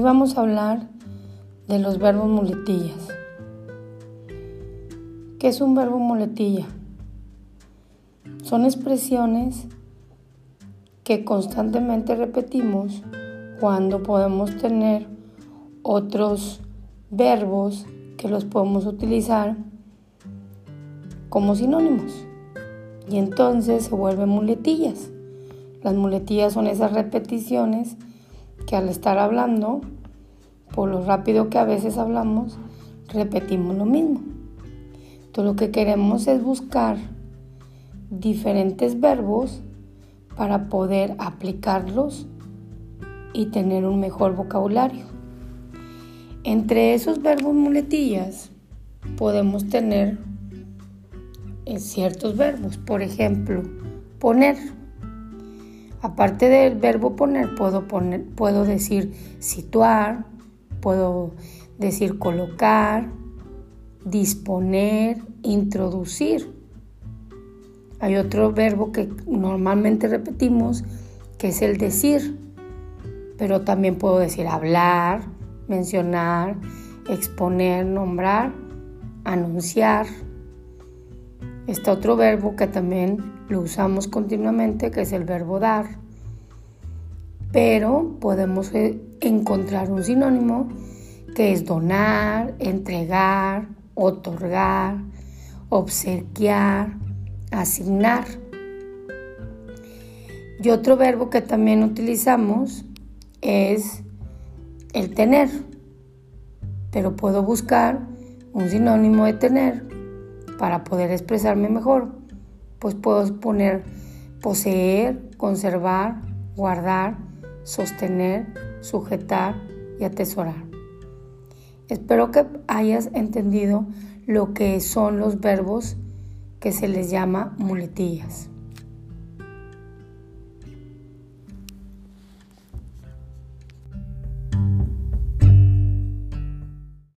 vamos a hablar de los verbos muletillas. ¿Qué es un verbo muletilla? Son expresiones que constantemente repetimos cuando podemos tener otros verbos que los podemos utilizar como sinónimos. Y entonces se vuelven muletillas. Las muletillas son esas repeticiones que al estar hablando, por lo rápido que a veces hablamos, repetimos lo mismo. Entonces lo que queremos es buscar diferentes verbos para poder aplicarlos y tener un mejor vocabulario. Entre esos verbos muletillas podemos tener eh, ciertos verbos, por ejemplo, poner. Aparte del verbo poner, puedo, poner, puedo decir situar, puedo decir colocar, disponer, introducir. Hay otro verbo que normalmente repetimos, que es el decir, pero también puedo decir hablar, mencionar, exponer, nombrar, anunciar. Está otro verbo que también lo usamos continuamente, que es el verbo dar. Pero podemos eh, encontrar un sinónimo que es donar, entregar, otorgar, obsequiar, asignar. Y otro verbo que también utilizamos es el tener, pero puedo buscar un sinónimo de tener para poder expresarme mejor pues puedo poner poseer, conservar, guardar, sostener, sujetar y atesorar. Espero que hayas entendido lo que son los verbos que se les llama muletillas.